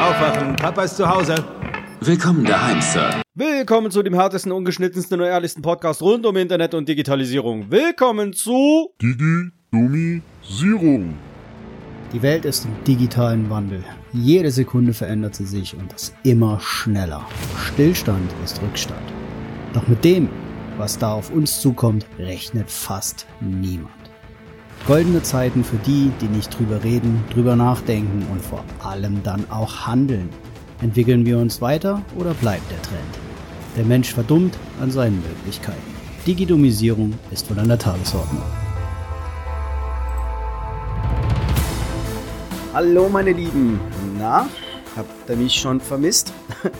Aufwachen, Papa ist zu Hause. Willkommen daheim, Sir. Willkommen zu dem härtesten, ungeschnittensten und ehrlichsten Podcast rund um Internet und Digitalisierung. Willkommen zu Digi-Domisierung. Die Welt ist im digitalen Wandel. Jede Sekunde verändert sie sich und das immer schneller. Stillstand ist Rückstand. Doch mit dem, was da auf uns zukommt, rechnet fast niemand. Goldene Zeiten für die, die nicht drüber reden, drüber nachdenken und vor allem dann auch handeln. Entwickeln wir uns weiter oder bleibt der Trend? Der Mensch verdummt an seinen Möglichkeiten. Digidomisierung ist wohl an der Tagesordnung. Hallo meine Lieben. Na, habt ihr mich schon vermisst?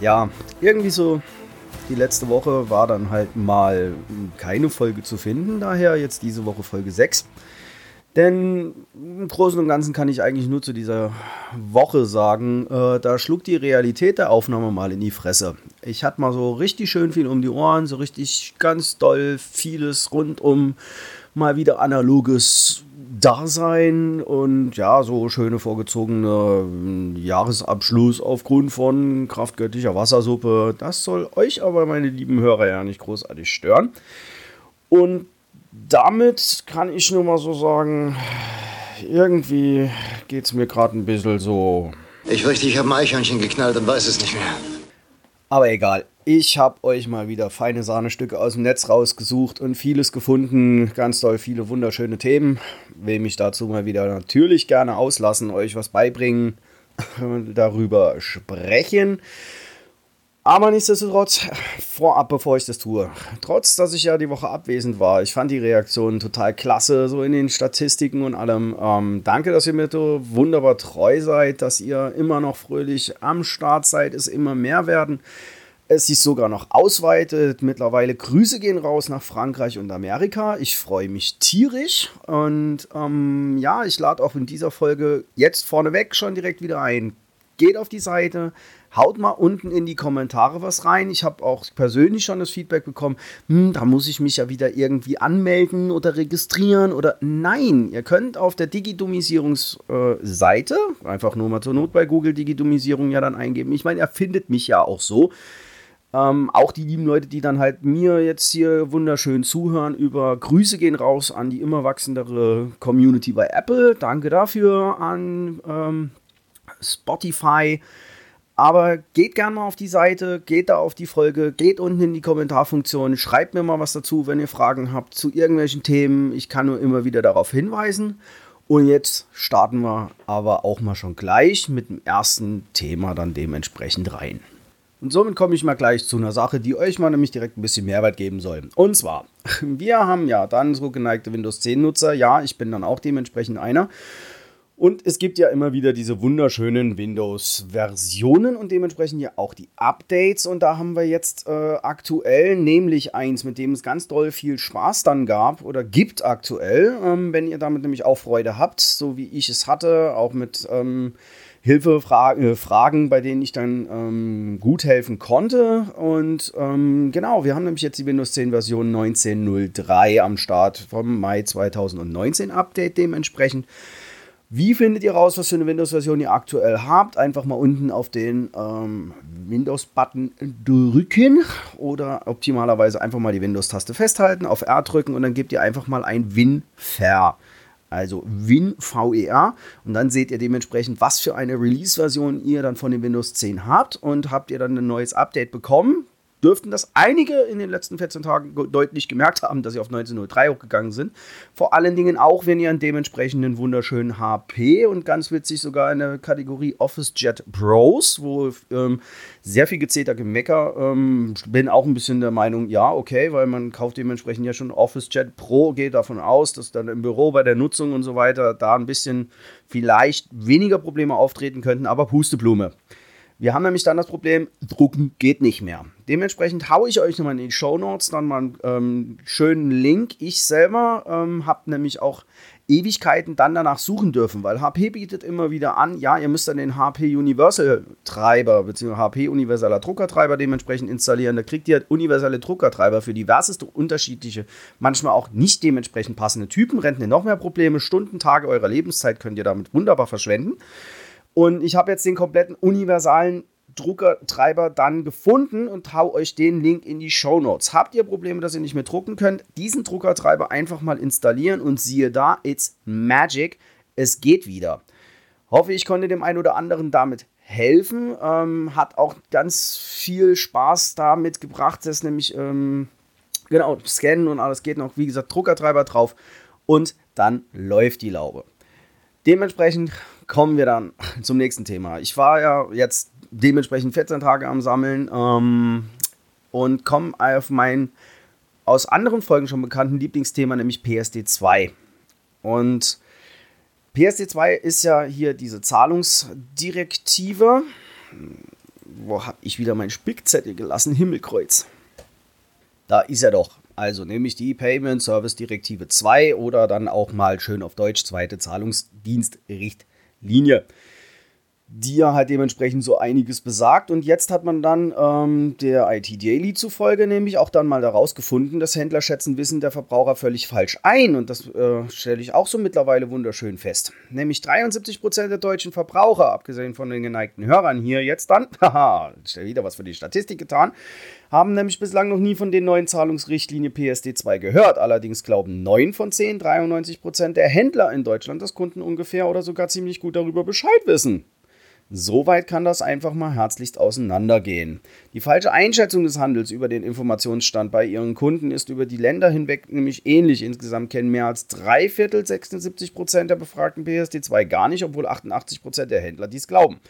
ja, irgendwie so die letzte Woche war dann halt mal keine Folge zu finden, daher jetzt diese Woche Folge 6. Denn im Großen und Ganzen kann ich eigentlich nur zu dieser Woche sagen, äh, da schlug die Realität der Aufnahme mal in die Fresse. Ich hatte mal so richtig schön viel um die Ohren, so richtig ganz doll vieles rund um mal wieder analoges Dasein und ja, so schöne vorgezogene Jahresabschluss aufgrund von kraftgöttlicher Wassersuppe. Das soll euch aber, meine lieben Hörer, ja nicht großartig stören. Und damit kann ich nur mal so sagen, irgendwie geht es mir gerade ein bisschen so. Ich fürchte, ich habe ein Eichhörnchen geknallt und weiß es nicht mehr. Aber egal. Ich habe euch mal wieder feine Sahnestücke aus dem Netz rausgesucht und vieles gefunden. Ganz toll, viele wunderschöne Themen. Will mich dazu mal wieder natürlich gerne auslassen, euch was beibringen, darüber sprechen. Aber nichtsdestotrotz, vorab, bevor ich das tue, trotz dass ich ja die Woche abwesend war, ich fand die Reaktion total klasse, so in den Statistiken und allem. Ähm, danke, dass ihr mir so wunderbar treu seid, dass ihr immer noch fröhlich am Start seid, es immer mehr werden. Es sich sogar noch ausweitet. Mittlerweile Grüße gehen raus nach Frankreich und Amerika. Ich freue mich tierisch. Und ähm, ja, ich lade auch in dieser Folge jetzt vorneweg schon direkt wieder ein. Geht auf die Seite, Haut mal unten in die Kommentare was rein. Ich habe auch persönlich schon das Feedback bekommen, hm, da muss ich mich ja wieder irgendwie anmelden oder registrieren oder nein, ihr könnt auf der Digidomisierungsseite, äh, einfach nur mal zur Not bei Google Digidomisierung ja dann eingeben. Ich meine, er findet mich ja auch so. Ähm, auch die lieben Leute, die dann halt mir jetzt hier wunderschön zuhören, über Grüße gehen raus an die immer wachsendere Community bei Apple. Danke dafür an ähm, Spotify. Aber geht gerne mal auf die Seite, geht da auf die Folge, geht unten in die Kommentarfunktion, schreibt mir mal was dazu, wenn ihr Fragen habt zu irgendwelchen Themen. Ich kann nur immer wieder darauf hinweisen. Und jetzt starten wir aber auch mal schon gleich mit dem ersten Thema dann dementsprechend rein. Und somit komme ich mal gleich zu einer Sache, die euch mal nämlich direkt ein bisschen Mehrwert geben soll. Und zwar, wir haben ja dann so geneigte Windows 10 Nutzer. Ja, ich bin dann auch dementsprechend einer. Und es gibt ja immer wieder diese wunderschönen Windows-Versionen und dementsprechend ja auch die Updates. Und da haben wir jetzt äh, aktuell nämlich eins, mit dem es ganz doll viel Spaß dann gab oder gibt aktuell, ähm, wenn ihr damit nämlich auch Freude habt, so wie ich es hatte, auch mit ähm, Hilfefragen, äh, Fragen, bei denen ich dann ähm, gut helfen konnte. Und ähm, genau, wir haben nämlich jetzt die Windows 10 Version 19.03 am Start vom Mai 2019 Update dementsprechend. Wie findet ihr raus, was für eine Windows-Version ihr aktuell habt? Einfach mal unten auf den ähm, Windows-Button drücken oder optimalerweise einfach mal die Windows-Taste festhalten, auf R drücken und dann gebt ihr einfach mal ein WinFer. Also WinVER und dann seht ihr dementsprechend, was für eine Release-Version ihr dann von dem Windows 10 habt und habt ihr dann ein neues Update bekommen dürften das einige in den letzten 14 Tagen deutlich gemerkt haben, dass sie auf 1903 hochgegangen sind. Vor allen Dingen auch, wenn ihr einen dementsprechenden wunderschönen HP und ganz witzig sogar in der Kategorie Office Jet Pros, wo ähm, sehr viel gezählter Gemecker, ähm, bin auch ein bisschen der Meinung, ja, okay, weil man kauft dementsprechend ja schon Office Jet Pro, geht davon aus, dass dann im Büro bei der Nutzung und so weiter da ein bisschen vielleicht weniger Probleme auftreten könnten, aber Pusteblume. Wir haben nämlich dann das Problem, drucken geht nicht mehr. Dementsprechend haue ich euch nochmal in die Show Notes dann mal einen ähm, schönen Link. Ich selber ähm, habe nämlich auch Ewigkeiten dann danach suchen dürfen, weil HP bietet immer wieder an, ja, ihr müsst dann den HP Universal Treiber bzw. HP Universaler Druckertreiber dementsprechend installieren. Da kriegt ihr universelle Druckertreiber für diverseste unterschiedliche, manchmal auch nicht dementsprechend passende Typen, rennt ihr noch mehr Probleme, Stunden, Tage eurer Lebenszeit könnt ihr damit wunderbar verschwenden. Und ich habe jetzt den kompletten universalen Druckertreiber dann gefunden und hau euch den Link in die Show Notes. Habt ihr Probleme, dass ihr nicht mehr drucken könnt? Diesen Druckertreiber einfach mal installieren und siehe da, it's magic. Es geht wieder. Hoffe, ich konnte dem einen oder anderen damit helfen. Ähm, hat auch ganz viel Spaß damit gebracht, das nämlich, ähm, genau, scannen und alles geht noch, wie gesagt, Druckertreiber drauf und dann läuft die Laube. Dementsprechend kommen wir dann zum nächsten Thema. Ich war ja jetzt dementsprechend 14 Tage am Sammeln ähm, und komme auf mein aus anderen Folgen schon bekannten Lieblingsthema, nämlich PSD 2. Und PSD 2 ist ja hier diese Zahlungsdirektive. Wo habe ich wieder mein Spickzettel gelassen? Himmelkreuz. Da ist er doch. Also nämlich die Payment Service Direktive 2 oder dann auch mal schön auf Deutsch zweite Zahlungsdienstrichtlinie Linie die ja halt dementsprechend so einiges besagt. Und jetzt hat man dann ähm, der IT Daily zufolge nämlich auch dann mal daraus gefunden, dass Händler schätzen Wissen der Verbraucher völlig falsch ein. Und das äh, stelle ich auch so mittlerweile wunderschön fest. Nämlich 73% der deutschen Verbraucher, abgesehen von den geneigten Hörern hier jetzt dann, haha, wieder was für die Statistik getan, haben nämlich bislang noch nie von den neuen Zahlungsrichtlinie PSD2 gehört. Allerdings glauben 9 von 10, 93% der Händler in Deutschland, dass Kunden ungefähr oder sogar ziemlich gut darüber Bescheid wissen. Soweit kann das einfach mal herzlichst auseinandergehen. Die falsche Einschätzung des Handels über den Informationsstand bei ihren Kunden ist über die Länder hinweg nämlich ähnlich. Insgesamt kennen mehr als drei Viertel, 76% der befragten PSD2 gar nicht, obwohl 88% der Händler dies glauben.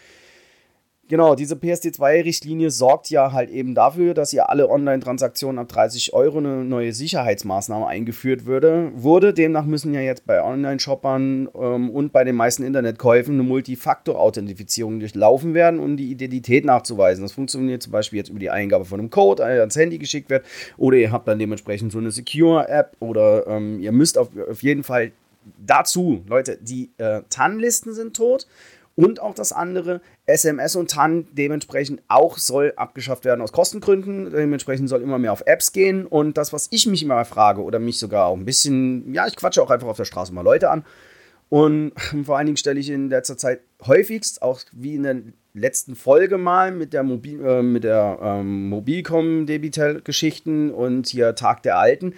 Genau, diese PSD2-Richtlinie sorgt ja halt eben dafür, dass ihr alle Online-Transaktionen ab 30 Euro eine neue Sicherheitsmaßnahme eingeführt würde, wurde. Demnach müssen ja jetzt bei Online-Shoppern ähm, und bei den meisten Internetkäufen eine Multifaktor-Authentifizierung durchlaufen werden, um die Identität nachzuweisen. Das funktioniert zum Beispiel jetzt über die Eingabe von einem Code, der ans Handy geschickt wird, oder ihr habt dann dementsprechend so eine Secure-App oder ähm, ihr müsst auf, auf jeden Fall dazu, Leute, die äh, TAN-Listen sind tot und auch das andere, SMS und TAN dementsprechend auch soll abgeschafft werden aus Kostengründen. Dementsprechend soll immer mehr auf Apps gehen. Und das, was ich mich immer frage oder mich sogar auch ein bisschen, ja, ich quatsche auch einfach auf der Straße mal Leute an. Und vor allen Dingen stelle ich in letzter Zeit häufigst, auch wie in der letzten Folge mal mit der, Mobil, äh, mit der ähm, Mobilcom-Debitel-Geschichten und hier Tag der Alten,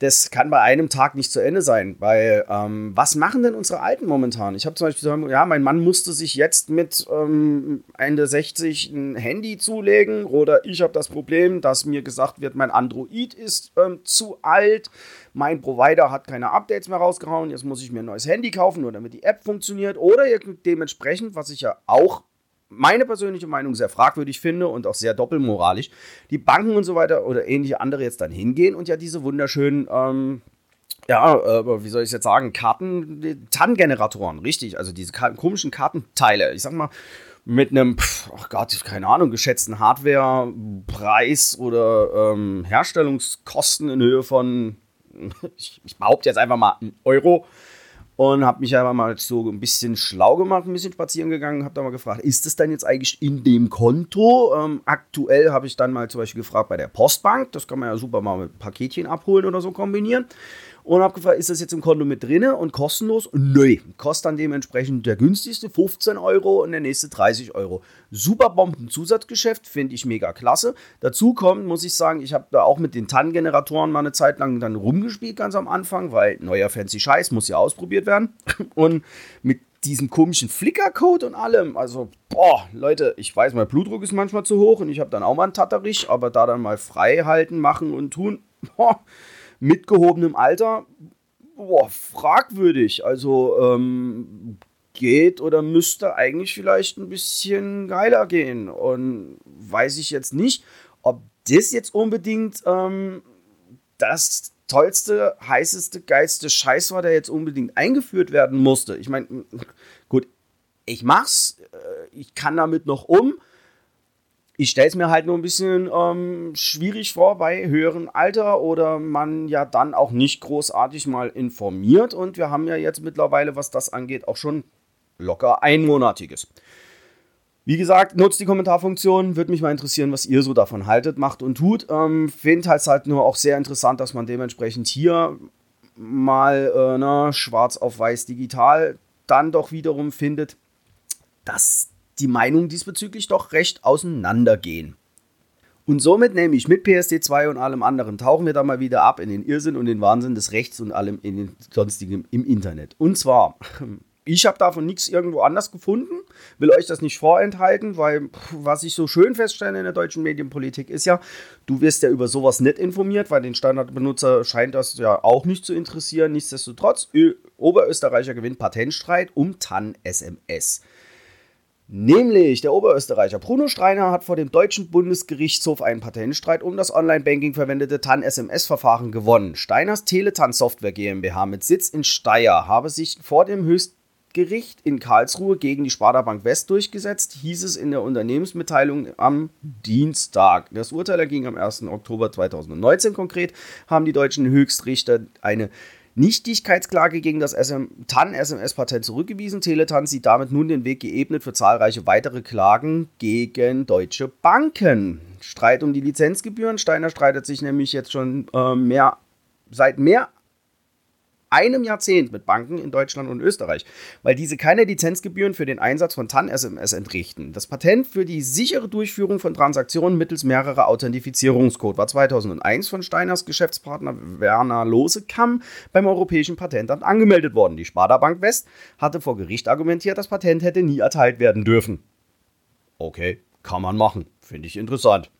das kann bei einem Tag nicht zu Ende sein, weil ähm, was machen denn unsere Alten momentan? Ich habe zum Beispiel gesagt, ja, mein Mann musste sich jetzt mit ähm, Ende 60 ein Handy zulegen oder ich habe das Problem, dass mir gesagt wird, mein Android ist ähm, zu alt, mein Provider hat keine Updates mehr rausgehauen, jetzt muss ich mir ein neues Handy kaufen, nur damit die App funktioniert. Oder dementsprechend, was ich ja auch meine persönliche Meinung sehr fragwürdig finde und auch sehr doppelmoralisch, die Banken und so weiter oder ähnliche andere jetzt dann hingehen und ja diese wunderschönen, ähm, ja, äh, wie soll ich jetzt sagen, Karten, TAN-Generatoren, richtig, also diese komischen Kartenteile, ich sag mal, mit einem, ach Gott, keine Ahnung, geschätzten Hardwarepreis oder ähm, Herstellungskosten in Höhe von, ich, ich behaupte jetzt einfach mal, einen Euro und habe mich einfach mal so ein bisschen schlau gemacht, ein bisschen spazieren gegangen, habe da mal gefragt, ist es dann jetzt eigentlich in dem Konto? Ähm, aktuell habe ich dann mal zum Beispiel gefragt bei der Postbank, das kann man ja super mal mit Paketchen abholen oder so kombinieren und habe gefragt, ist das jetzt im Konto mit drinne und kostenlos? Nö, kostet dann dementsprechend der günstigste 15 Euro und der nächste 30 Euro. Super Bomben-Zusatzgeschäft, finde ich mega klasse. Dazu kommt, muss ich sagen, ich habe da auch mit den TAN-Generatoren mal eine Zeit lang dann rumgespielt, ganz am Anfang, weil neuer fancy Scheiß muss ja ausprobiert werden. Und mit diesem komischen Flicker-Code und allem. Also, boah, Leute, ich weiß, mein Blutdruck ist manchmal zu hoch und ich habe dann auch mal einen Tatterich, aber da dann mal frei halten, machen und tun, boah, mit gehobenem Alter, boah, fragwürdig. Also ähm, geht oder müsste eigentlich vielleicht ein bisschen geiler gehen. Und weiß ich jetzt nicht, ob das jetzt unbedingt ähm, das tollste, heißeste, geilste Scheiß war, der jetzt unbedingt eingeführt werden musste. Ich meine, gut, ich mach's, äh, ich kann damit noch um, ich stelle es mir halt nur ein bisschen ähm, schwierig vor bei höherem Alter oder man ja dann auch nicht großartig mal informiert. Und wir haben ja jetzt mittlerweile, was das angeht, auch schon locker einmonatiges. Wie gesagt, nutzt die Kommentarfunktion. Würde mich mal interessieren, was ihr so davon haltet, macht und tut. Ähm, Finde halt halt nur auch sehr interessant, dass man dementsprechend hier mal äh, ne, schwarz auf weiß digital dann doch wiederum findet, dass die Meinungen diesbezüglich doch recht auseinandergehen. Und somit nämlich mit PSD2 und allem anderen tauchen wir da mal wieder ab in den Irrsinn und den Wahnsinn des Rechts und allem in den sonstigen im Internet. Und zwar, ich habe davon nichts irgendwo anders gefunden, will euch das nicht vorenthalten, weil was ich so schön feststelle in der deutschen Medienpolitik ist ja, du wirst ja über sowas nicht informiert, weil den Standardbenutzer scheint das ja auch nicht zu interessieren. Nichtsdestotrotz, Ö Oberösterreicher gewinnt Patentstreit um TAN SMS. Nämlich der Oberösterreicher Bruno Streiner hat vor dem deutschen Bundesgerichtshof einen Patentstreit um das Online-Banking verwendete TAN-SMS-Verfahren gewonnen. Steiners Teletan Software GmbH mit Sitz in Steyr habe sich vor dem Höchstgericht in Karlsruhe gegen die Sparda Bank West durchgesetzt, hieß es in der Unternehmensmitteilung am Dienstag. Das Urteil erging am 1. Oktober 2019 konkret, haben die deutschen Höchstrichter eine Nichtigkeitsklage gegen das TAN-SMS-Patent zurückgewiesen. Teletan sieht damit nun den Weg geebnet für zahlreiche weitere Klagen gegen deutsche Banken. Streit um die Lizenzgebühren. Steiner streitet sich nämlich jetzt schon äh, mehr, seit mehr einem Jahrzehnt mit Banken in Deutschland und Österreich, weil diese keine Lizenzgebühren für den Einsatz von TAN-SMS entrichten. Das Patent für die sichere Durchführung von Transaktionen mittels mehrerer Authentifizierungscode war 2001 von Steiners Geschäftspartner Werner Losekamp beim Europäischen Patentamt angemeldet worden. Die Sparda Bank West hatte vor Gericht argumentiert, das Patent hätte nie erteilt werden dürfen. Okay, kann man machen. Finde ich interessant.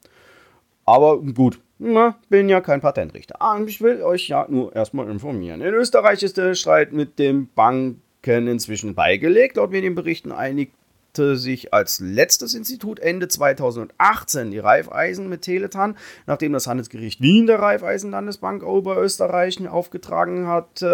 Aber gut, na, bin ja kein Patentrichter. Ah, ich will euch ja nur erstmal informieren. In Österreich ist der Streit mit den Banken inzwischen beigelegt. Laut Medienberichten einigt sich als letztes Institut Ende 2018 die Raiffeisen mit Teletan, nachdem das Handelsgericht Wien der Raiffeisen-Landesbank Oberösterreich aufgetragen hat,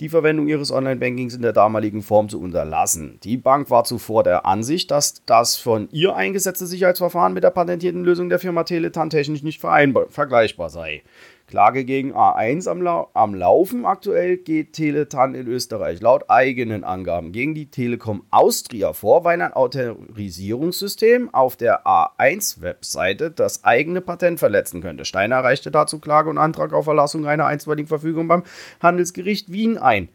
die Verwendung ihres Online-Bankings in der damaligen Form zu unterlassen. Die Bank war zuvor der Ansicht, dass das von ihr eingesetzte Sicherheitsverfahren mit der patentierten Lösung der Firma Teletan technisch nicht vergleichbar sei. Klage gegen A1 am, La am Laufen. Aktuell geht Teletan in Österreich laut eigenen Angaben gegen die Telekom Austria vor, weil ein Autorisierungssystem auf der A1-Webseite das eigene Patent verletzen könnte. Steiner reichte dazu Klage und Antrag auf Erlassung einer einstweiligen Verfügung beim Handelsgericht Wien ein.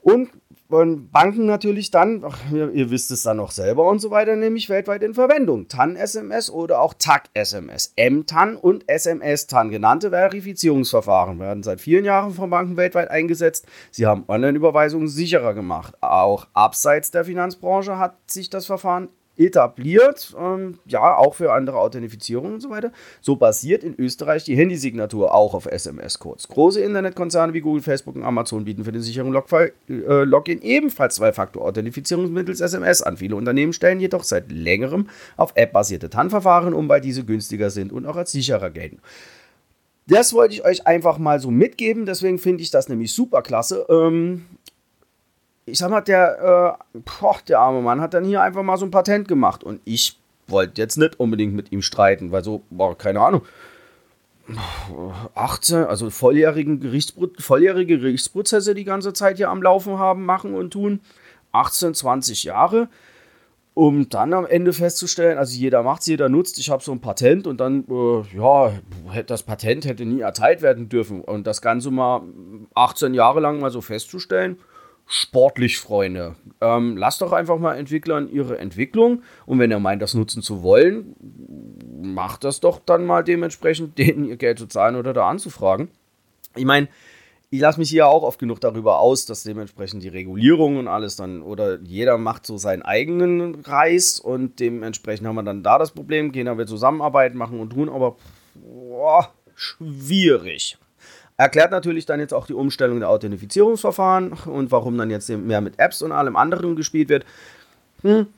Und und Banken natürlich dann, ach, ihr, ihr, wisst es dann noch selber und so weiter, nämlich weltweit in Verwendung. TAN-SMS oder auch TAC-SMS. M-TAN und SMS-TAN genannte Verifizierungsverfahren werden seit vielen Jahren von Banken weltweit eingesetzt. Sie haben Online-Überweisungen sicherer gemacht. Auch abseits der Finanzbranche hat sich das Verfahren etabliert, ähm, ja, auch für andere Authentifizierungen und so weiter. So basiert in Österreich die Handysignatur auch auf SMS-Codes. Große Internetkonzerne wie Google, Facebook und Amazon bieten für den sicheren Logfile, äh, Login ebenfalls Zwei-Faktor-Authentifizierung mittels SMS an. Viele Unternehmen stellen jedoch seit längerem auf App-basierte TAN-Verfahren um, weil diese günstiger sind und auch als sicherer gelten. Das wollte ich euch einfach mal so mitgeben, deswegen finde ich das nämlich super klasse. Ähm, ich sag mal, der, äh, boah, der arme Mann hat dann hier einfach mal so ein Patent gemacht. Und ich wollte jetzt nicht unbedingt mit ihm streiten, weil so, boah, keine Ahnung, 18, also volljährigen Gerichtspro volljährige Gerichtsprozesse die ganze Zeit hier am Laufen haben, machen und tun, 18, 20 Jahre, um dann am Ende festzustellen, also jeder macht es, jeder nutzt, ich habe so ein Patent und dann, äh, ja, das Patent hätte nie erteilt werden dürfen. Und das Ganze mal 18 Jahre lang mal so festzustellen, sportlich, Freunde. Ähm, lasst doch einfach mal Entwicklern ihre Entwicklung und wenn ihr meint, das nutzen zu wollen, macht das doch dann mal dementsprechend, denen ihr Geld zu zahlen oder da anzufragen. Ich meine, ich lasse mich hier auch oft genug darüber aus, dass dementsprechend die Regulierung und alles dann, oder jeder macht so seinen eigenen Reis und dementsprechend haben wir dann da das Problem, gehen wir zusammenarbeiten, machen und tun, aber boah, schwierig. Erklärt natürlich dann jetzt auch die Umstellung der Authentifizierungsverfahren und warum dann jetzt mehr mit Apps und allem anderen gespielt wird. Hm.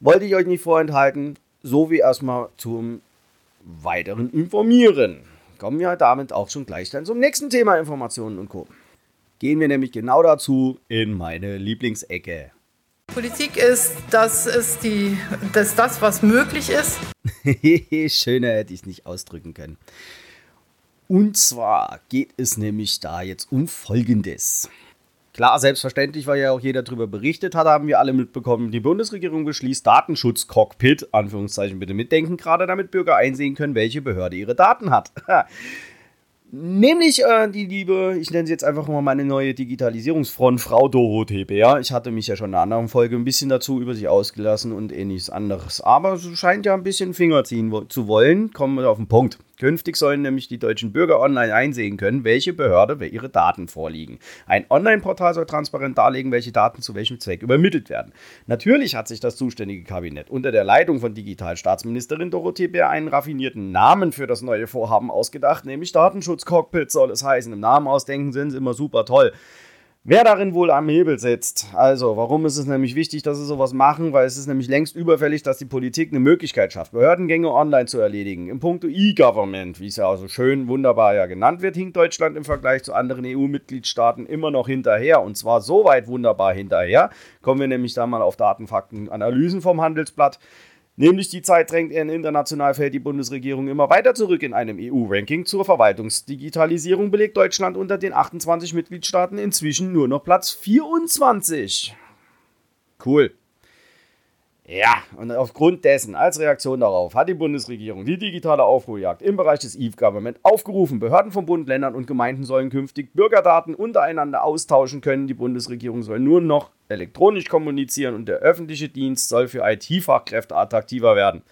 Wollte ich euch nicht vorenthalten, so wie erstmal zum weiteren Informieren. Kommen wir damit auch schon gleich dann zum nächsten Thema Informationen und Co. Gehen wir nämlich genau dazu in meine Lieblingsecke. Politik ist, das ist die, das, das was möglich ist. Schöner hätte ich es nicht ausdrücken können. Und zwar geht es nämlich da jetzt um Folgendes. Klar, selbstverständlich, weil ja auch jeder darüber berichtet hat, haben wir alle mitbekommen, die Bundesregierung beschließt Datenschutzcockpit, Anführungszeichen bitte mitdenken, gerade damit Bürger einsehen können, welche Behörde ihre Daten hat. Nämlich äh, die liebe, ich nenne sie jetzt einfach mal meine neue Digitalisierungsfront, Frau Dorothee Bär. Ich hatte mich ja schon in einer anderen Folge ein bisschen dazu über sie ausgelassen und ähnliches anderes. Aber sie scheint ja ein bisschen Finger ziehen zu wollen. Kommen wir auf den Punkt. Künftig sollen nämlich die deutschen Bürger online einsehen können, welche Behörde ihre Daten vorliegen. Ein Online-Portal soll transparent darlegen, welche Daten zu welchem Zweck übermittelt werden. Natürlich hat sich das zuständige Kabinett unter der Leitung von Digitalstaatsministerin Dorothee Bär einen raffinierten Namen für das neue Vorhaben ausgedacht, nämlich Datenschutzcockpit soll es heißen. Im Namen ausdenken sind sie immer super toll. Wer darin wohl am Hebel sitzt. Also, warum ist es nämlich wichtig, dass sie sowas machen? Weil es ist nämlich längst überfällig, dass die Politik eine Möglichkeit schafft, Behördengänge online zu erledigen. Im Punkto E-Government, wie es ja so schön wunderbar ja genannt wird, hinkt Deutschland im Vergleich zu anderen EU-Mitgliedstaaten immer noch hinterher. Und zwar so weit wunderbar hinterher. Kommen wir nämlich da mal auf Datenfakten, Analysen vom Handelsblatt Nämlich die Zeit drängt in international fällt die Bundesregierung immer weiter zurück in einem EU-Ranking zur Verwaltungsdigitalisierung belegt Deutschland unter den 28 Mitgliedstaaten inzwischen nur noch Platz 24. Cool. Ja, und aufgrund dessen, als Reaktion darauf, hat die Bundesregierung die digitale Aufruhrjagd im Bereich des E-Government aufgerufen. Behörden von Bund, Ländern und Gemeinden sollen künftig Bürgerdaten untereinander austauschen können. Die Bundesregierung soll nur noch elektronisch kommunizieren und der öffentliche Dienst soll für IT-Fachkräfte attraktiver werden.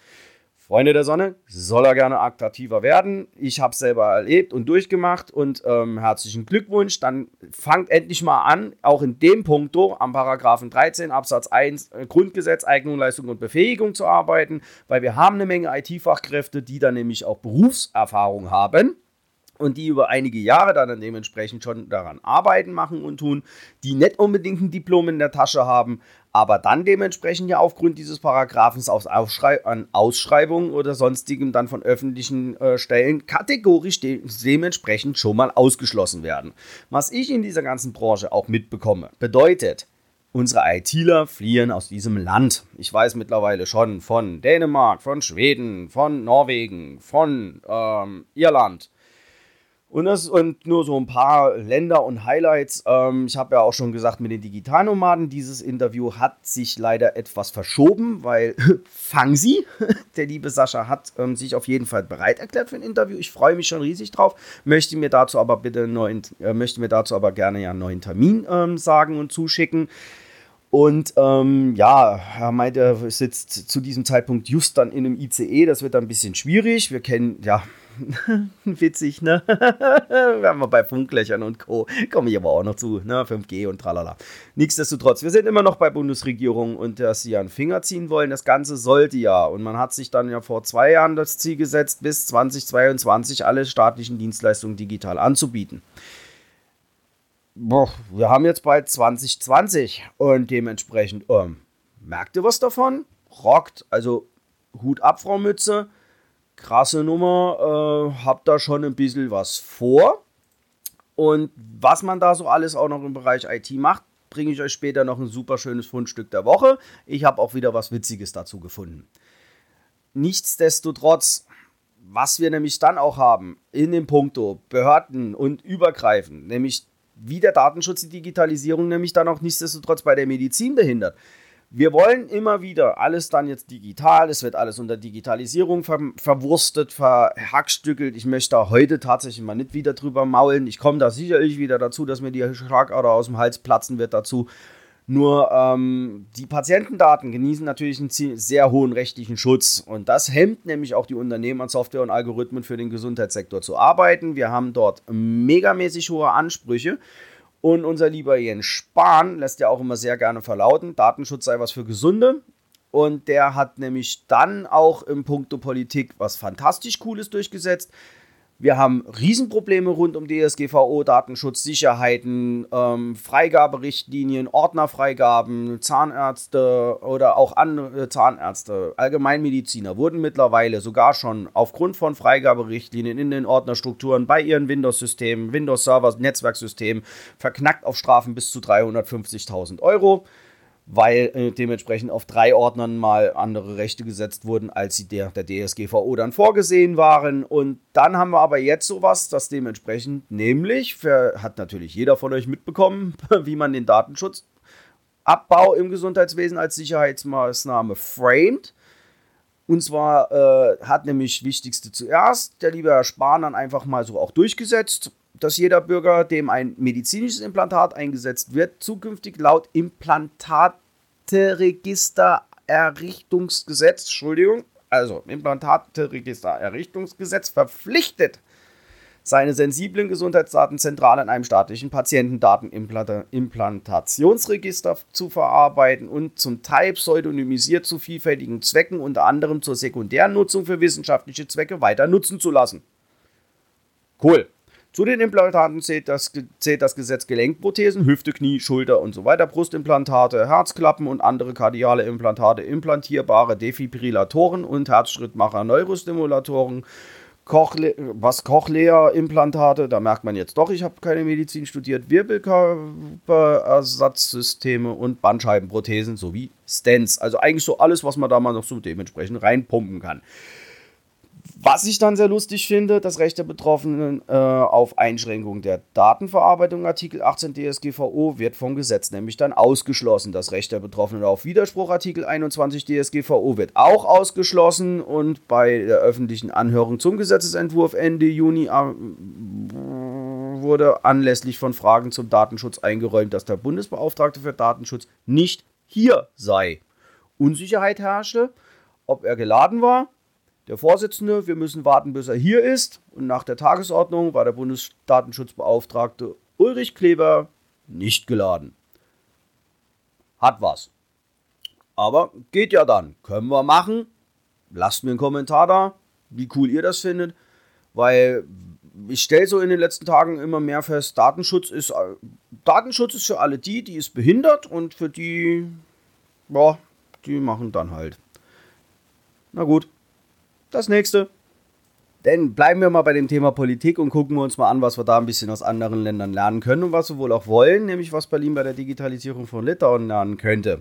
Freunde der Sonne, soll er gerne attraktiver werden. Ich habe es selber erlebt und durchgemacht und ähm, herzlichen Glückwunsch. Dann fangt endlich mal an, auch in dem Punkto am Paragraphen 13 Absatz 1 äh, Grundgesetz, Eignung, Leistung und Befähigung zu arbeiten, weil wir haben eine Menge IT-Fachkräfte, die dann nämlich auch Berufserfahrung haben und die über einige Jahre dann dementsprechend schon daran arbeiten, machen und tun, die nicht unbedingt ein Diplom in der Tasche haben, aber dann dementsprechend ja aufgrund dieses Paragraphens aus Aufschrei an Ausschreibungen oder sonstigem dann von öffentlichen äh, Stellen kategorisch de dementsprechend schon mal ausgeschlossen werden. Was ich in dieser ganzen Branche auch mitbekomme, bedeutet, unsere ITler fliehen aus diesem Land. Ich weiß mittlerweile schon von Dänemark, von Schweden, von Norwegen, von ähm, Irland und, das, und nur so ein paar Länder und Highlights. Ähm, ich habe ja auch schon gesagt, mit den Digitalnomaden, dieses Interview hat sich leider etwas verschoben, weil fang sie, der liebe Sascha hat ähm, sich auf jeden Fall bereit erklärt für ein Interview. Ich freue mich schon riesig drauf, möchte mir dazu aber bitte neuen, äh, möchte mir dazu aber gerne ja einen neuen Termin ähm, sagen und zuschicken. Und ähm, ja, er meinte, er sitzt zu diesem Zeitpunkt just dann in einem ICE. Das wird dann ein bisschen schwierig. Wir kennen, ja, Witzig, ne? wir haben wir bei Funklöchern und Co. Komme ich aber auch noch zu, ne? 5G und tralala. Nichtsdestotrotz, wir sind immer noch bei Bundesregierung und dass sie einen Finger ziehen wollen. Das Ganze sollte ja. Und man hat sich dann ja vor zwei Jahren das Ziel gesetzt, bis 2022 alle staatlichen Dienstleistungen digital anzubieten. Boah, wir haben jetzt bald 2020 und dementsprechend, ähm, merkt ihr was davon? Rockt, also Hut ab, Frau Mütze krasse Nummer, äh, hab da schon ein bisschen was vor. Und was man da so alles auch noch im Bereich IT macht, bringe ich euch später noch ein super schönes Fundstück der Woche. Ich habe auch wieder was Witziges dazu gefunden. Nichtsdestotrotz, was wir nämlich dann auch haben in dem Punkto Behörden und übergreifend, nämlich wie der Datenschutz die Digitalisierung nämlich dann auch nichtsdestotrotz bei der Medizin behindert. Wir wollen immer wieder alles dann jetzt digital, es wird alles unter Digitalisierung ver verwurstet, verhackstückelt. Ich möchte da heute tatsächlich mal nicht wieder drüber maulen. Ich komme da sicherlich wieder dazu, dass mir die Schlagader aus dem Hals platzen wird dazu. Nur ähm, die Patientendaten genießen natürlich einen sehr hohen rechtlichen Schutz und das hemmt nämlich auch die Unternehmen an Software und Algorithmen für den Gesundheitssektor zu arbeiten. Wir haben dort megamäßig hohe Ansprüche und unser lieber Jens Spahn lässt ja auch immer sehr gerne verlauten, Datenschutz sei was für Gesunde. Und der hat nämlich dann auch im Punkto Politik was fantastisch Cooles durchgesetzt. Wir haben Riesenprobleme rund um DSGVO, Datenschutz, Sicherheiten, ähm, Freigaberichtlinien, Ordnerfreigaben, Zahnärzte oder auch andere Zahnärzte, Allgemeinmediziner wurden mittlerweile sogar schon aufgrund von Freigaberichtlinien in den Ordnerstrukturen bei ihren Windows-Systemen, Windows-Server, Netzwerksystemen verknackt auf Strafen bis zu 350.000 Euro weil äh, dementsprechend auf drei Ordnern mal andere Rechte gesetzt wurden, als sie der, der DSGVO dann vorgesehen waren. Und dann haben wir aber jetzt sowas, das dementsprechend, nämlich, für, hat natürlich jeder von euch mitbekommen, wie man den Datenschutzabbau im Gesundheitswesen als Sicherheitsmaßnahme framed. Und zwar äh, hat nämlich Wichtigste zuerst der liebe Herr Spahn dann einfach mal so auch durchgesetzt, dass jeder Bürger, dem ein medizinisches Implantat eingesetzt wird, zukünftig laut Implantateregister-Errichtungsgesetz, Entschuldigung, also Implantateregister-Errichtungsgesetz verpflichtet, seine sensiblen Gesundheitsdaten zentral in einem staatlichen Patientendatenimplantatationsregister zu verarbeiten und zum Teil pseudonymisiert zu vielfältigen Zwecken, unter anderem zur sekundären Nutzung für wissenschaftliche Zwecke, weiter nutzen zu lassen. Cool. Zu den Implantaten zählt das, zählt das Gesetz Gelenkprothesen, Hüfte, Knie, Schulter und so weiter, Brustimplantate, Herzklappen und andere kardiale Implantate, implantierbare Defibrillatoren und Herzschrittmacher, Neurostimulatoren, Cochle was Cochlea-Implantate, da merkt man jetzt doch, ich habe keine Medizin studiert, Wirbelkörperersatzsysteme und Bandscheibenprothesen sowie Stents. Also eigentlich so alles, was man da mal noch so dementsprechend reinpumpen kann. Was ich dann sehr lustig finde, das Recht der Betroffenen äh, auf Einschränkung der Datenverarbeitung, Artikel 18 DSGVO, wird vom Gesetz nämlich dann ausgeschlossen. Das Recht der Betroffenen auf Widerspruch, Artikel 21 DSGVO, wird auch ausgeschlossen und bei der öffentlichen Anhörung zum Gesetzesentwurf Ende Juni äh, wurde anlässlich von Fragen zum Datenschutz eingeräumt, dass der Bundesbeauftragte für Datenschutz nicht hier sei. Unsicherheit herrschte, ob er geladen war der Vorsitzende, wir müssen warten, bis er hier ist. Und nach der Tagesordnung war der Bundesdatenschutzbeauftragte Ulrich Kleber nicht geladen. Hat was. Aber geht ja dann. Können wir machen. Lasst mir einen Kommentar da, wie cool ihr das findet. Weil ich stelle so in den letzten Tagen immer mehr fest, Datenschutz ist, Datenschutz ist für alle die, die ist behindert und für die, boah, die machen dann halt. Na gut, das nächste. Denn bleiben wir mal bei dem Thema Politik und gucken wir uns mal an, was wir da ein bisschen aus anderen Ländern lernen können und was wir wohl auch wollen, nämlich was Berlin bei der Digitalisierung von Litauen lernen könnte.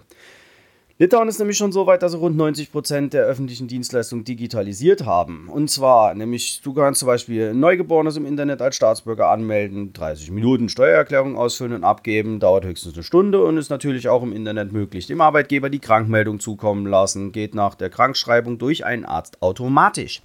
Litauen ist nämlich schon so weit, dass sie rund 90 Prozent der öffentlichen Dienstleistungen digitalisiert haben. Und zwar, nämlich, du kannst zum Beispiel Neugeborenes im Internet als Staatsbürger anmelden, 30 Minuten Steuererklärung ausfüllen und abgeben, dauert höchstens eine Stunde und ist natürlich auch im Internet möglich. Dem Arbeitgeber die Krankmeldung zukommen lassen, geht nach der Krankschreibung durch einen Arzt automatisch.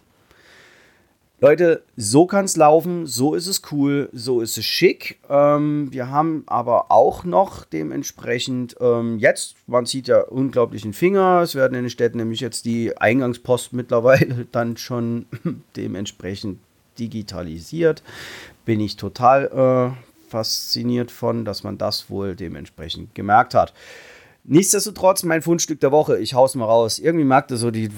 Leute, so kann es laufen, so ist es cool, so ist es schick. Ähm, wir haben aber auch noch dementsprechend ähm, jetzt, man sieht ja unglaublichen Finger, es werden in den Städten nämlich jetzt die Eingangspost mittlerweile dann schon dementsprechend digitalisiert. Bin ich total äh, fasziniert von, dass man das wohl dementsprechend gemerkt hat. Nichtsdestotrotz, mein Fundstück der Woche, ich hau's mal raus. Irgendwie merkte so, die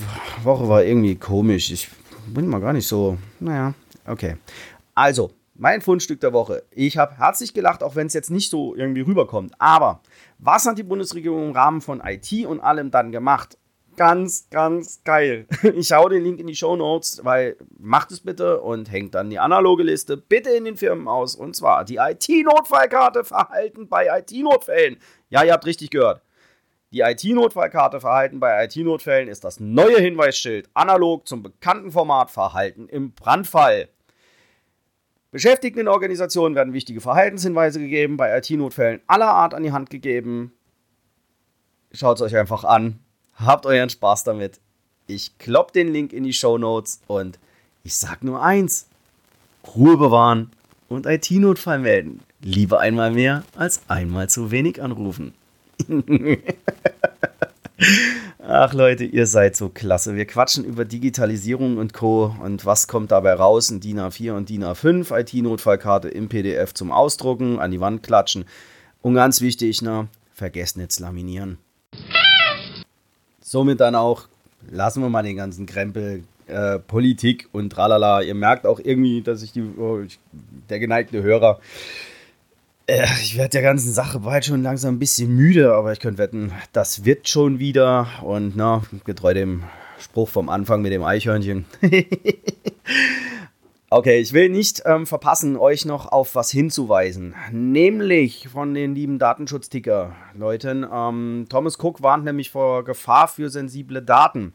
Woche war irgendwie komisch. Ich bin mal gar nicht so. Naja, okay. Also, mein Fundstück der Woche. Ich habe herzlich gelacht, auch wenn es jetzt nicht so irgendwie rüberkommt. Aber was hat die Bundesregierung im Rahmen von IT und allem dann gemacht? Ganz, ganz geil. Ich hau den Link in die Show Notes, weil macht es bitte und hängt dann die analoge Liste bitte in den Firmen aus. Und zwar die IT-Notfallkarte Verhalten bei IT-Notfällen. Ja, ihr habt richtig gehört. Die IT-Notfallkarte Verhalten bei IT-Notfällen ist das neue Hinweisschild analog zum bekannten Format Verhalten im Brandfall. Beschäftigten in Organisationen werden wichtige Verhaltenshinweise gegeben, bei IT-Notfällen aller Art an die Hand gegeben. Schaut es euch einfach an. Habt euren Spaß damit. Ich klopp den Link in die Show Notes und ich sag nur eins: Ruhe bewahren und IT-Notfall melden. Lieber einmal mehr als einmal zu wenig anrufen. Ach Leute, ihr seid so klasse. Wir quatschen über Digitalisierung und Co. Und was kommt dabei raus? Ein DIN A4 und DIN A5, IT-Notfallkarte im PDF zum Ausdrucken, an die Wand klatschen. Und ganz wichtig, ne, vergesst nicht zu laminieren. Somit dann auch, lassen wir mal den ganzen Krempel, äh, Politik und tralala. Ihr merkt auch irgendwie, dass ich die, oh, der geneigte Hörer ich werde der ganzen Sache bald schon langsam ein bisschen müde, aber ich könnte wetten, das wird schon wieder. Und na, getreu dem Spruch vom Anfang mit dem Eichhörnchen. okay, ich will nicht ähm, verpassen, euch noch auf was hinzuweisen. Nämlich von den lieben Datenschutzticker-Leuten. Ähm, Thomas Cook warnt nämlich vor Gefahr für sensible Daten.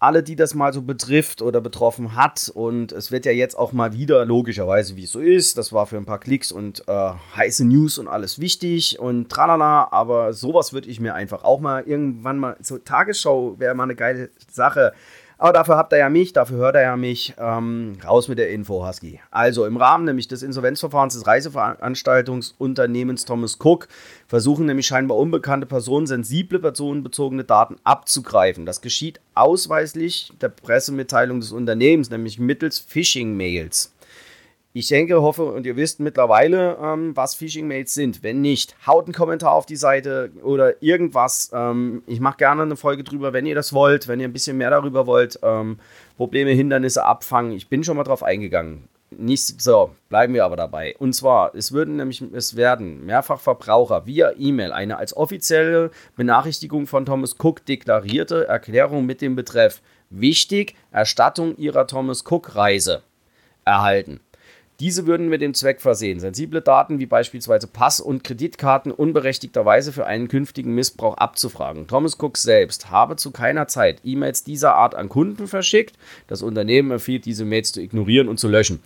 Alle, die das mal so betrifft oder betroffen hat. Und es wird ja jetzt auch mal wieder, logischerweise, wie es so ist, das war für ein paar Klicks und äh, heiße News und alles wichtig und tralala. Aber sowas würde ich mir einfach auch mal irgendwann mal, so Tagesschau wäre mal eine geile Sache. Aber dafür habt ihr ja mich, dafür hört er ja mich. Ähm, raus mit der Info, Husky. Also im Rahmen nämlich des Insolvenzverfahrens des Reiseveranstaltungsunternehmens Thomas Cook versuchen nämlich scheinbar unbekannte Personen sensible personenbezogene Daten abzugreifen. Das geschieht ausweislich der Pressemitteilung des Unternehmens, nämlich mittels Phishing-Mails. Ich denke, hoffe und ihr wisst mittlerweile, ähm, was Phishing-Mails sind. Wenn nicht, haut einen Kommentar auf die Seite oder irgendwas. Ähm, ich mache gerne eine Folge drüber, wenn ihr das wollt, wenn ihr ein bisschen mehr darüber wollt. Ähm, Probleme, Hindernisse abfangen. Ich bin schon mal drauf eingegangen. Nicht so, bleiben wir aber dabei. Und zwar, es würden nämlich, es werden mehrfach Verbraucher via E-Mail eine als offizielle Benachrichtigung von Thomas Cook deklarierte Erklärung mit dem Betreff Wichtig, Erstattung ihrer Thomas Cook Reise erhalten. Diese würden mit dem Zweck versehen, sensible Daten wie beispielsweise Pass- und Kreditkarten unberechtigterweise für einen künftigen Missbrauch abzufragen. Thomas Cook selbst habe zu keiner Zeit E-Mails dieser Art an Kunden verschickt. Das Unternehmen empfiehlt, diese Mails zu ignorieren und zu löschen.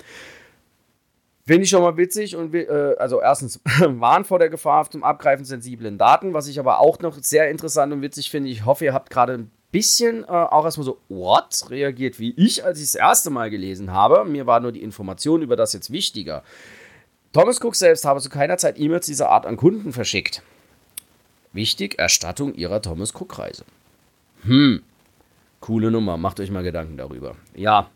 Finde ich schon mal witzig und äh, also erstens warnen vor der Gefahr zum Abgreifen sensiblen Daten, was ich aber auch noch sehr interessant und witzig finde. Ich hoffe, ihr habt gerade ein bisschen äh, auch erstmal so, what? reagiert wie ich, als ich das erste Mal gelesen habe. Mir war nur die Information über das jetzt wichtiger. Thomas Cook selbst habe zu keiner Zeit E-Mails dieser Art an Kunden verschickt. Wichtig, Erstattung ihrer Thomas Cook-Reise. Hm, coole Nummer, macht euch mal Gedanken darüber. Ja,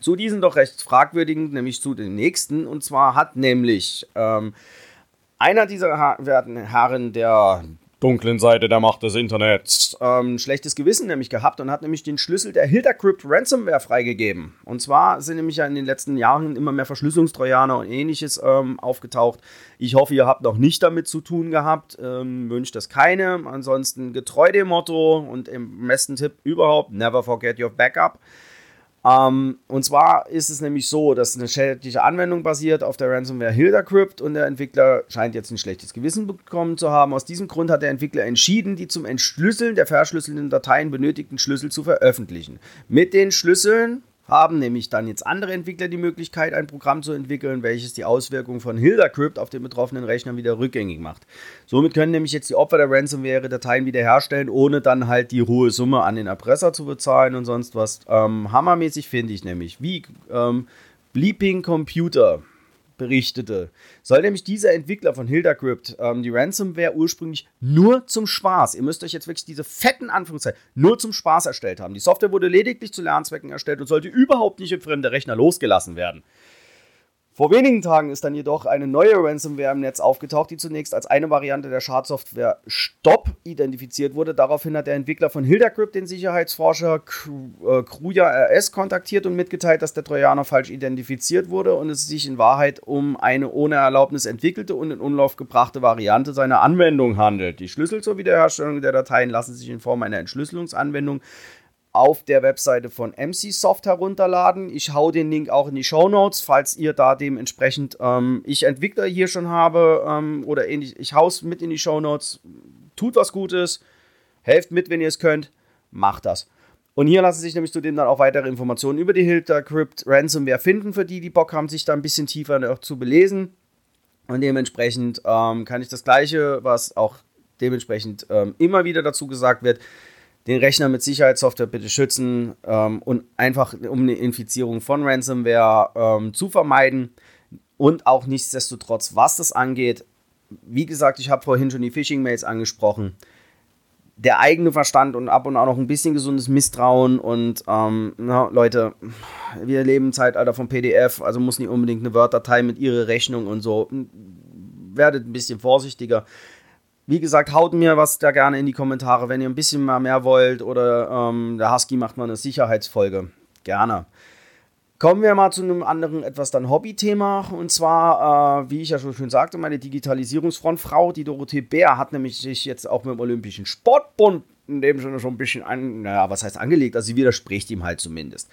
zu diesen doch recht fragwürdigen, nämlich zu den nächsten. Und zwar hat nämlich ähm, einer dieser ha Herren, der dunklen Seite der Macht des Internets ähm, schlechtes Gewissen nämlich gehabt und hat nämlich den Schlüssel der Hildacrypt Ransomware freigegeben. Und zwar sind nämlich ja in den letzten Jahren immer mehr Verschlüsselungstrojaner und ähnliches ähm, aufgetaucht. Ich hoffe, ihr habt noch nicht damit zu tun gehabt. Ähm, wünscht das keine. Ansonsten getreu dem Motto und im besten Tipp überhaupt, never forget your backup. Ähm, und zwar ist es nämlich so, dass eine schädliche Anwendung basiert auf der Ransomware Hildacrypt und der Entwickler scheint jetzt ein schlechtes Gewissen bekommen zu haben. Aus diesem Grund hat der Entwickler entschieden, die zum Entschlüsseln der verschlüsselten Dateien benötigten Schlüssel zu veröffentlichen. Mit den Schlüsseln haben nämlich dann jetzt andere Entwickler die Möglichkeit, ein Programm zu entwickeln, welches die Auswirkungen von Hildacrypt auf den betroffenen Rechnern wieder rückgängig macht. Somit können nämlich jetzt die Opfer der Ransomware Dateien wiederherstellen, ohne dann halt die hohe Summe an den Erpresser zu bezahlen und sonst was. Ähm, hammermäßig finde ich nämlich, wie ähm, Bleeping Computer berichtete, soll nämlich dieser Entwickler von Hildacrypt ähm, die Ransomware ursprünglich nur zum Spaß, ihr müsst euch jetzt wirklich diese fetten Anführungszeichen, nur zum Spaß erstellt haben. Die Software wurde lediglich zu Lernzwecken erstellt und sollte überhaupt nicht im fremden Rechner losgelassen werden. Vor wenigen Tagen ist dann jedoch eine neue Ransomware im Netz aufgetaucht, die zunächst als eine Variante der Schadsoftware Stop identifiziert wurde. Daraufhin hat der Entwickler von Hildacrypt den Sicherheitsforscher äh, Kruja RS kontaktiert und mitgeteilt, dass der Trojaner falsch identifiziert wurde und es sich in Wahrheit um eine ohne Erlaubnis entwickelte und in Umlauf gebrachte Variante seiner Anwendung handelt. Die Schlüssel zur Wiederherstellung der Dateien lassen sich in Form einer Entschlüsselungsanwendung auf der Webseite von MC-Soft herunterladen. Ich hau den Link auch in die Show Notes, falls ihr da dementsprechend ähm, ich Entwickler hier schon habe ähm, oder ähnlich. Ich hau's mit in die Show Notes. Tut was Gutes, helft mit, wenn ihr es könnt, macht das. Und hier lassen sich nämlich zudem dann auch weitere Informationen über die Hilda Crypt Ransomware finden, für die, die Bock haben, sich da ein bisschen tiefer zu belesen. Und dementsprechend ähm, kann ich das Gleiche, was auch dementsprechend ähm, immer wieder dazu gesagt wird, den Rechner mit Sicherheitssoftware bitte schützen ähm, und einfach um eine Infizierung von Ransomware ähm, zu vermeiden. Und auch nichtsdestotrotz, was das angeht, wie gesagt, ich habe vorhin schon die Phishing-Mails angesprochen. Der eigene Verstand und ab und an noch ein bisschen gesundes Misstrauen und ähm, na, Leute, wir leben im Zeitalter von PDF, also muss nicht unbedingt eine Word-Datei mit ihrer Rechnung und so. Werdet ein bisschen vorsichtiger. Wie gesagt, haut mir was da gerne in die Kommentare, wenn ihr ein bisschen mal mehr wollt oder ähm, der Husky macht mal eine Sicherheitsfolge. Gerne. Kommen wir mal zu einem anderen, etwas dann Hobbythema. Und zwar, äh, wie ich ja schon schön sagte, meine Digitalisierungsfrontfrau, die Dorothee Bär, hat nämlich sich jetzt auch mit dem Olympischen Sportbund in dem Sinne schon ein bisschen an, naja, was heißt angelegt? Also sie widerspricht ihm halt zumindest.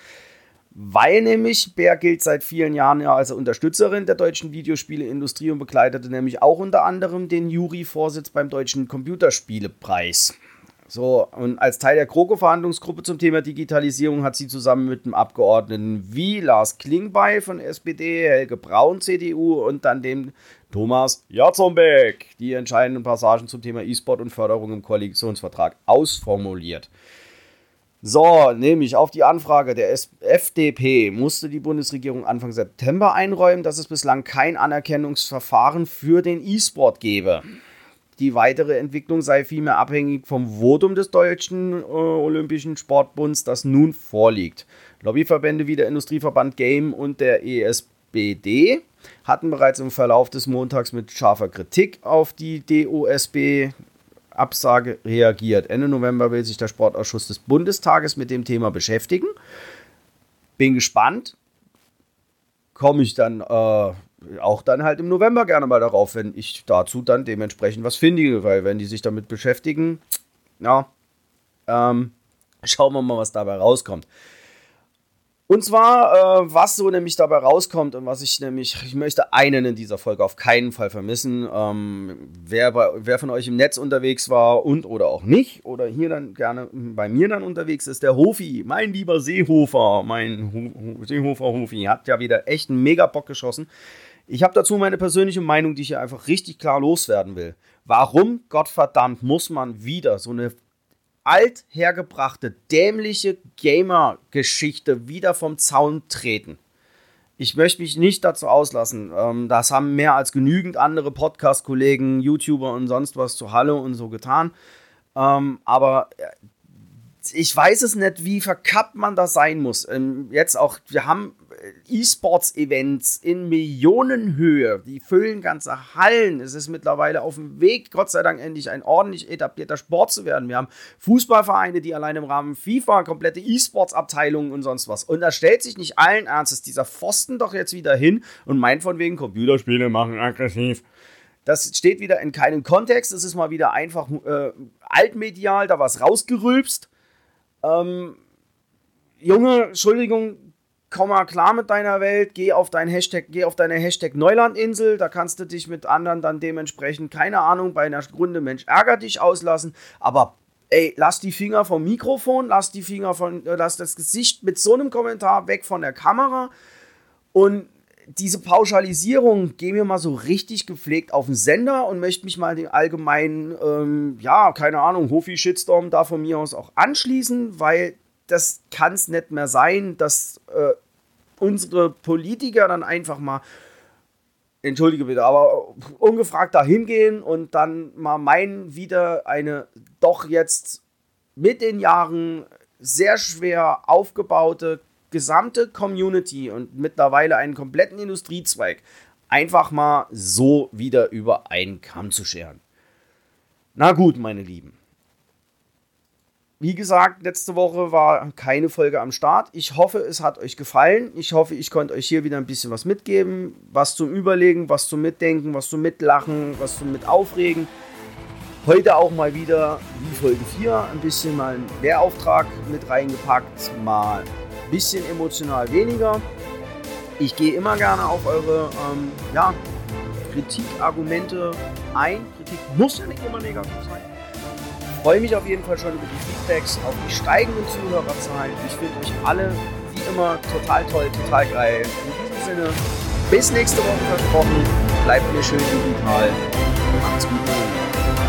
Weil nämlich Bär gilt seit vielen Jahren ja als Unterstützerin der deutschen Videospieleindustrie und begleitete nämlich auch unter anderem den Jury-Vorsitz beim Deutschen Computerspielepreis. So, und als Teil der GroKo-Verhandlungsgruppe zum Thema Digitalisierung hat sie zusammen mit dem Abgeordneten wie Lars Klingbeil von SPD, Helge Braun, CDU und dann dem Thomas Jatzombeck die entscheidenden Passagen zum Thema E-Sport und Förderung im Koalitionsvertrag ausformuliert. So, nämlich auf die Anfrage der FDP musste die Bundesregierung Anfang September einräumen, dass es bislang kein Anerkennungsverfahren für den E-Sport gebe. Die weitere Entwicklung sei vielmehr abhängig vom Votum des Deutschen äh, Olympischen Sportbunds, das nun vorliegt. Lobbyverbände wie der Industrieverband Game und der ESBD hatten bereits im Verlauf des Montags mit scharfer Kritik auf die DOSB Absage reagiert. Ende November will sich der Sportausschuss des Bundestages mit dem Thema beschäftigen. Bin gespannt. Komme ich dann äh, auch dann halt im November gerne mal darauf, wenn ich dazu dann dementsprechend was finde, weil wenn die sich damit beschäftigen, ja, ähm, schauen wir mal, was dabei rauskommt. Und zwar, äh, was so nämlich dabei rauskommt und was ich nämlich, ich möchte einen in dieser Folge auf keinen Fall vermissen. Ähm, wer, bei, wer von euch im Netz unterwegs war und oder auch nicht, oder hier dann gerne bei mir dann unterwegs ist, der Hofi, mein lieber Seehofer, mein Ho Seehofer Hofi, hat ja wieder echt einen mega Bock geschossen. Ich habe dazu meine persönliche Meinung, die ich hier einfach richtig klar loswerden will. Warum, Gottverdammt, muss man wieder so eine althergebrachte, dämliche Gamer-Geschichte wieder vom Zaun treten? Ich möchte mich nicht dazu auslassen. Ähm, das haben mehr als genügend andere Podcast-Kollegen, YouTuber und sonst was zu Halle und so getan. Ähm, aber äh, ich weiß es nicht, wie verkappt man da sein muss. Ähm, jetzt auch, wir haben E-Sports-Events in Millionenhöhe. Die füllen ganze Hallen. Es ist mittlerweile auf dem Weg, Gott sei Dank, endlich ein ordentlich etablierter Sport zu werden. Wir haben Fußballvereine, die allein im Rahmen FIFA komplette E-Sports-Abteilungen und sonst was. Und da stellt sich nicht allen Ernstes dieser Pfosten doch jetzt wieder hin und meint von wegen Computerspiele machen aggressiv. Das steht wieder in keinem Kontext. Es ist mal wieder einfach äh, altmedial da was rausgerülpst. Ähm, Junge, Entschuldigung, komm mal klar mit deiner Welt, geh auf dein Hashtag, geh auf deine Hashtag Neulandinsel, da kannst du dich mit anderen dann dementsprechend, keine Ahnung, bei einer Grunde Mensch ärger dich auslassen, aber ey, lass die Finger vom Mikrofon, lass die Finger von, äh, lass das Gesicht mit so einem Kommentar weg von der Kamera. Und diese Pauschalisierung, geh mir mal so richtig gepflegt auf den Sender und möchte mich mal den allgemeinen, ähm, ja, keine Ahnung, Hofi-Shitstorm da von mir aus auch anschließen, weil das kann es nicht mehr sein, dass äh, unsere Politiker dann einfach mal, entschuldige bitte, aber ungefragt da hingehen und dann mal meinen, wieder eine doch jetzt mit den Jahren sehr schwer aufgebaute gesamte Community und mittlerweile einen kompletten Industriezweig einfach mal so wieder über einen Kamm zu scheren. Na gut, meine Lieben. Wie gesagt, letzte Woche war keine Folge am Start. Ich hoffe, es hat euch gefallen. Ich hoffe, ich konnte euch hier wieder ein bisschen was mitgeben. Was zum Überlegen, was zum Mitdenken, was zum Mitlachen, was zum Mit aufregen. Heute auch mal wieder, wie Folge 4, ein bisschen mal einen Lehrauftrag mit reingepackt. Mal ein bisschen emotional weniger. Ich gehe immer gerne auf eure ähm, ja, Kritikargumente ein. Kritik muss ja nicht immer negativ sein freue mich auf jeden Fall schon über die Feedbacks, auf die steigenden Zuhörerzahlen. Ich finde euch alle wie immer total toll, total geil. In diesem Sinne, bis nächste Woche versprochen. Bleibt mir schön digital. Macht's gut.